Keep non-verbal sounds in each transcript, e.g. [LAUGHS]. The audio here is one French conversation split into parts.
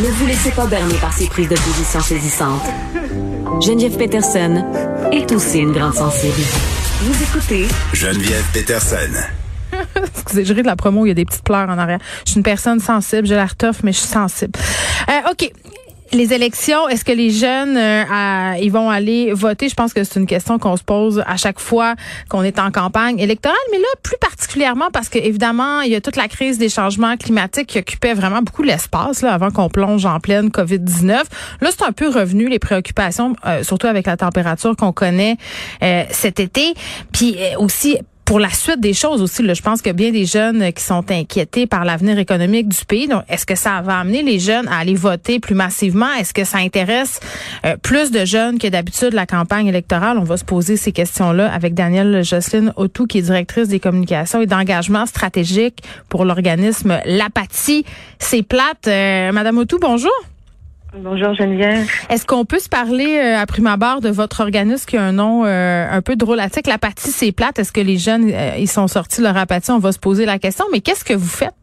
Ne vous laissez pas berner par ces prises de position saisissantes. Geneviève Peterson est aussi une grande sensible. Vous écoutez Geneviève Peterson. [LAUGHS] Excusez, je ris de la promo, il y a des petites pleurs en arrière. Je suis une personne sensible, j'ai l'air tough, mais je suis sensible. Euh, OK. Les élections, est-ce que les jeunes, euh, ils vont aller voter? Je pense que c'est une question qu'on se pose à chaque fois qu'on est en campagne électorale, mais là, plus particulièrement parce que évidemment, il y a toute la crise des changements climatiques qui occupait vraiment beaucoup l'espace là, avant qu'on plonge en pleine COVID-19. Là, c'est un peu revenu les préoccupations, euh, surtout avec la température qu'on connaît euh, cet été. Puis aussi pour la suite des choses aussi, je pense que bien des jeunes qui sont inquiétés par l'avenir économique du pays. Donc, est-ce que ça va amener les jeunes à aller voter plus massivement? Est-ce que ça intéresse euh, plus de jeunes que d'habitude la campagne électorale? On va se poser ces questions-là avec Danielle Jocelyne Autou, qui est directrice des communications et d'engagement stratégique pour l'organisme L'Apathie. C'est plate. Euh, Madame Autou, bonjour. Bonjour Geneviève. Est-ce qu'on peut se parler euh, à prime abord de votre organisme qui a un nom euh, un peu drôlatique? L'apathie, c'est plate. Est-ce que les jeunes, euh, ils sont sortis de leur apathie? On va se poser la question. Mais qu'est-ce que vous faites?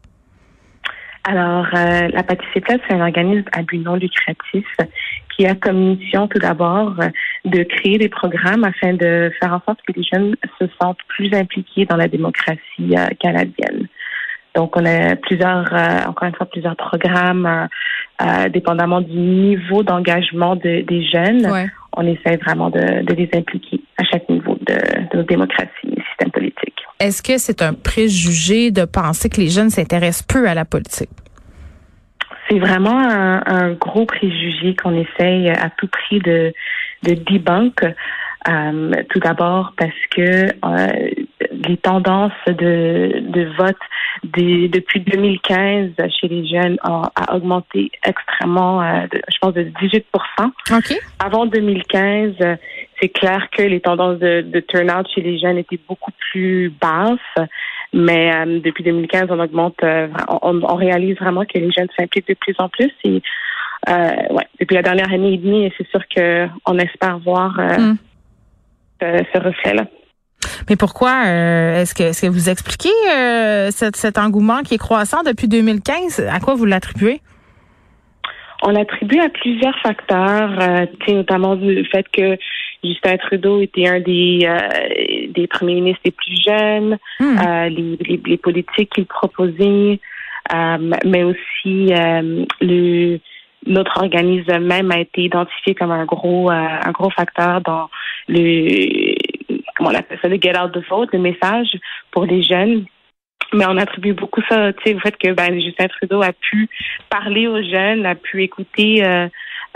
Alors, l'apathie, c'est plate, c'est un organisme à but non lucratif qui a comme mission tout d'abord de créer des programmes afin de faire en sorte que les jeunes se sentent plus impliqués dans la démocratie canadienne. Donc, on a plusieurs, euh, encore une fois, plusieurs programmes, euh, euh, dépendamment du niveau d'engagement des jeunes. On essaie vraiment de, les impliquer à chaque niveau de, de notre démocratie et système politique. Est-ce que c'est un préjugé de penser que les jeunes s'intéressent peu à la politique? C'est vraiment un, gros préjugé qu'on essaye à tout prix de, de debunk. tout d'abord parce que les tendances de, de vote depuis 2015 chez les jeunes a, augmenté extrêmement, euh, je pense, de 18% Avant 2015, c'est clair que les tendances de, de, turnout chez les jeunes étaient beaucoup plus basses. Mais euh, depuis 2015, on augmente, euh, on, on, réalise vraiment que les jeunes s'impliquent de plus en plus. Et ouais, depuis la dernière année et demie, c'est sûr qu'on espère voir mm. ce reflet-là. Mais pourquoi euh, est-ce que est-ce que vous expliquez euh, cet, engouement qui est croissant depuis 2015 À quoi vous l'attribuez? On l'attribue à plusieurs facteurs, euh, notamment le fait que Justin Trudeau était un des des premiers ministres les plus jeunes, hmm. les, les, politiques qu'il proposait, mais aussi le notre organisme même a été identifié comme un gros un gros facteur dans le comment on appelle ça, le get out the vote, le message pour les jeunes. Mais on attribue beaucoup ça, au fait que ben, Justin Trudeau a pu parler aux jeunes, a pu écouter euh,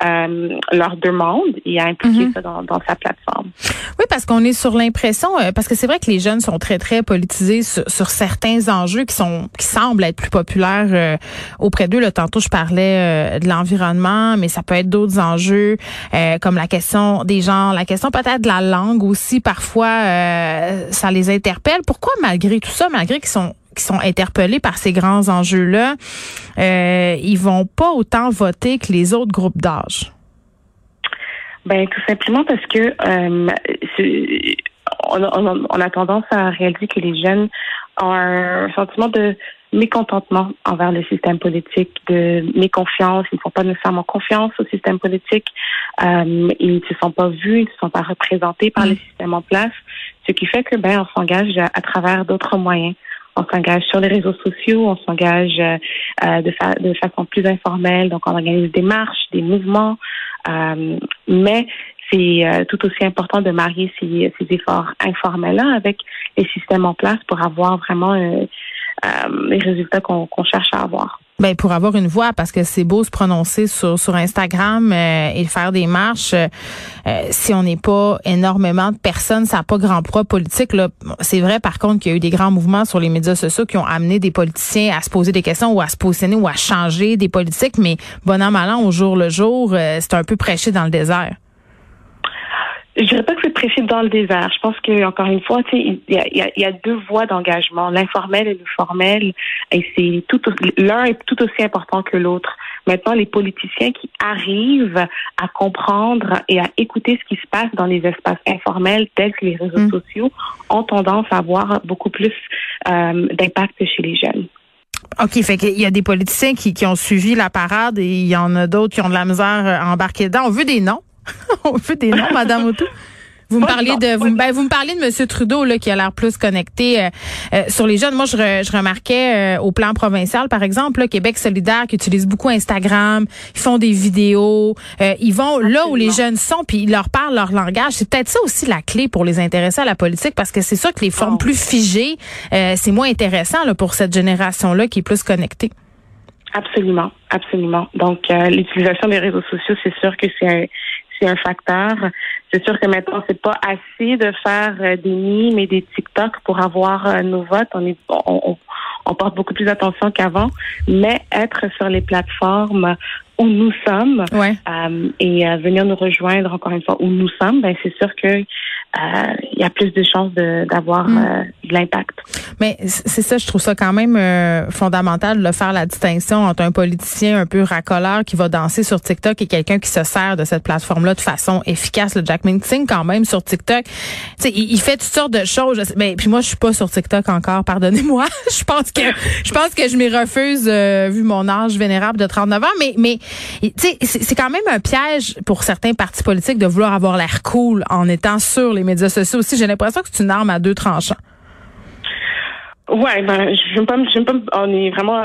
euh, leur demande et à impliquer mhm. ça dans, sa plateforme. Oui, parce qu'on est sur l'impression, euh, parce que c'est vrai que les jeunes sont très très politisés sur, certains enjeux qui sont qui semblent être plus populaires euh, auprès d'eux. Là, tantôt je parlais de l'environnement, mais ça peut être d'autres enjeux comme la question des gens, la question peut-être de la langue aussi. Parfois, ça les interpelle. Pourquoi malgré tout ça, malgré qu'ils sont qui sont interpellés par ces grands enjeux-là, euh, ils vont pas autant voter que les autres groupes d'âge? Ben tout simplement parce que euh, on, a, tendance à réaliser que les jeunes ont un sentiment de mécontentement envers le système politique, de méconfiance. Ils ne font pas nécessairement confiance au système politique. Euh, ils ne se sont pas vus, ils ne se sont pas représentés par le système en place, ce qui fait que ben on s'engage à travers d'autres moyens on s'engage sur les réseaux sociaux, on s'engage euh, euh, de, de façon plus informelle, donc on organise des marches, des mouvements, euh, mais c'est tout aussi important de marier ces, ces efforts informels-là avec les systèmes en place pour avoir vraiment les résultats qu'on cherche à avoir. Ben pour avoir une voix, parce que c'est beau se prononcer sur sur Instagram euh, et faire des marches. Euh, si on n'est pas énormément de personnes, ça n'a pas grand poids politique. Là, c'est vrai par contre qu'il y a eu des grands mouvements sur les médias sociaux qui ont amené des politiciens à se poser des questions ou à se positionner ou à changer des politiques. Mais bon an mal an, au jour le jour, euh, c'est un peu prêché dans le désert. Je dirais pas que c'est prêché dans le désert. Je pense que encore une fois, il y a, y a, deux voies d'engagement, l'informel et le formel, et c'est tout l'un est tout aussi important que l'autre. Maintenant, les politiciens qui arrivent à comprendre et à écouter ce qui se passe dans les espaces informels tels que les réseaux mm. sociaux ont tendance à avoir beaucoup plus euh, d'impact chez les jeunes. OK, fait qu'il y a des politiciens qui, qui ont suivi la parade et il y en a d'autres qui ont de la misère à embarquer dedans. On veut des noms. [LAUGHS] On veut des noms, Madame Autou. Vous me parlez de vous, ben, vous me parlez de Monsieur Trudeau là qui a l'air plus connecté euh, euh, sur les jeunes. Moi, je, je remarquais euh, au plan provincial, par exemple, Québec solidaire qui utilise beaucoup Instagram, ils font des vidéos, ils vont là où les jeunes sont, puis ils leur parlent leur langage. C'est peut-être ça aussi la clé pour les intéresser à la politique, parce que c'est sûr que les formes oh. plus figées, c'est moins intéressant là, pour cette génération-là qui est plus connectée. Absolument, absolument. Donc, l'utilisation des réseaux sociaux, c'est sûr que c'est un, c'est un facteur. C'est sûr que maintenant, c'est pas assez de faire euh, des mimes et des TikTok pour avoir euh, nos votes. On, est, on, on porte beaucoup plus attention qu'avant, mais être sur les plateformes où nous sommes euh, et venir nous rejoindre encore une fois où nous sommes, ben c'est sûr que euh, il y a plus de chances d'avoir de, mm. euh, de l'impact. Mais c'est ça, je trouve ça quand même euh, fondamental de faire la distinction entre un politicien un peu racoleur qui va danser sur TikTok et quelqu'un qui se sert de cette plateforme-là de façon efficace. Le Jack Minting, quand même, sur TikTok, il, il fait toutes sortes de choses. Mais puis moi, je suis pas sur TikTok encore, pardonnez-moi. [LAUGHS] je pense que je pense que je m'y refuse vu mon âge vénérable de 39 ans. Mais mais c'est quand même un piège pour certains partis politiques de vouloir avoir l'air cool en étant sur les les médias sociaux aussi. J'ai l'impression que c'est une arme à deux tranchants. Ouais, ben, je pas, je pas, on est vraiment,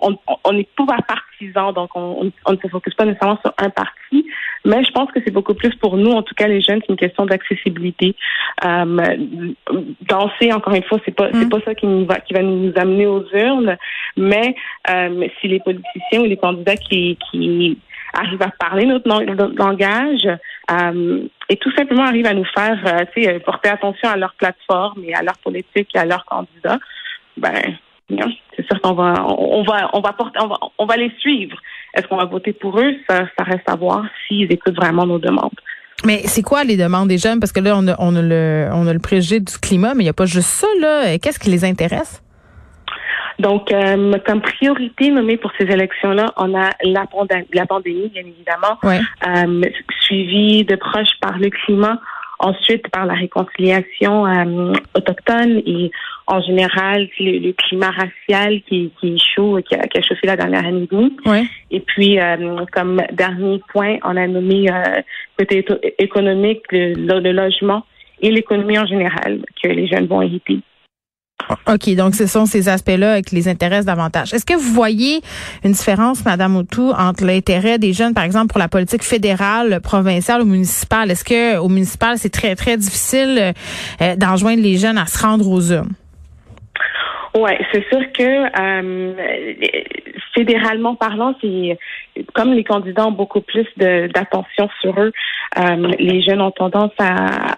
on, on, est pas partisans, donc on, on, ne se focus pas nécessairement sur un parti, mais je pense que c'est beaucoup plus pour nous, en tout cas les jeunes, c'est une question d'accessibilité. Euh, danser, encore une fois, c'est pas, c'est mm. pas ça qui nous va, qui va nous amener aux urnes, mais euh, si les politiciens ou les candidats qui, qui arrivent à parler notre, langage et tout simplement arrivent à nous faire euh, porter attention à leur plateforme et à leur politique et à leurs candidats, ben c'est sûr qu'on va on va on va porter on va, les suivre. Est-ce qu'on va voter pour eux? Ça, ça reste à voir s'ils écoutent vraiment nos demandes. Mais c'est quoi les demandes des jeunes? Parce que là on a, on a le on a le préjugé du climat mais il n'y a pas juste ça là, qu'est-ce qui les intéresse? Donc, euh, comme priorité nommée pour ces élections-là, on a la, la pandémie, bien évidemment, euh, suivie de proche par le climat, ensuite par la réconciliation euh, autochtone et en général le, climat racial qui, qui est chaud, qui a, qui a chauffé la dernière année et demie. Et puis, comme dernier point, on a nommé côté économique le, le logement et l'économie en général que les jeunes vont hériter. OK, donc ce sont ces aspects-là qui les intéressent davantage. Est-ce que vous voyez une différence, Madame Outou, entre l'intérêt des jeunes, par exemple, pour la politique fédérale, provinciale ou municipale? Est-ce que au municipal, c'est très, très difficile euh, d'enjoindre les jeunes à se rendre aux urnes? Oui, c'est sûr que euh, fédéralement parlant, c'est comme les candidats ont beaucoup plus d'attention sur eux, euh, les jeunes ont tendance à,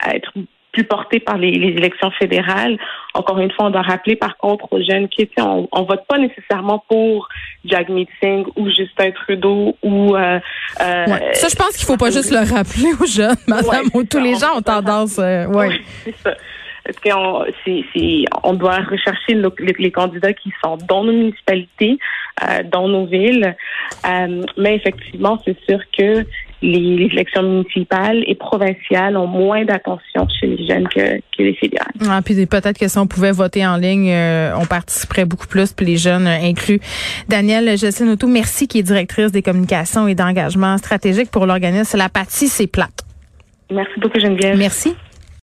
à être plus porté par les, élections fédérales. Encore une fois, on doit rappeler par contre aux jeunes qui on, on vote pas nécessairement pour Jagmeet Singh ou Justin Trudeau ou euh, euh Ça, je pense qu'il faut pas juste le rappeler aux jeunes, [LAUGHS] madame, tous les gens ont tendance euh, ouais. c'est ça. qu'on on doit rechercher les candidats qui sont dans nos municipalités, euh, dans nos villes. Euh, mais effectivement, c'est sûr que les, élections municipales et provinciales ont moins d'attention chez les jeunes que, les fédérales. Ah, puis peut-être que si on pouvait voter en ligne, euh, on participerait beaucoup plus, puis les jeunes inclus. Danielle Jessine Auto, merci, qui est directrice des communications et d'engagement stratégique pour l'organisme La Patie, c'est plate. Merci beaucoup, Geneviève. Merci.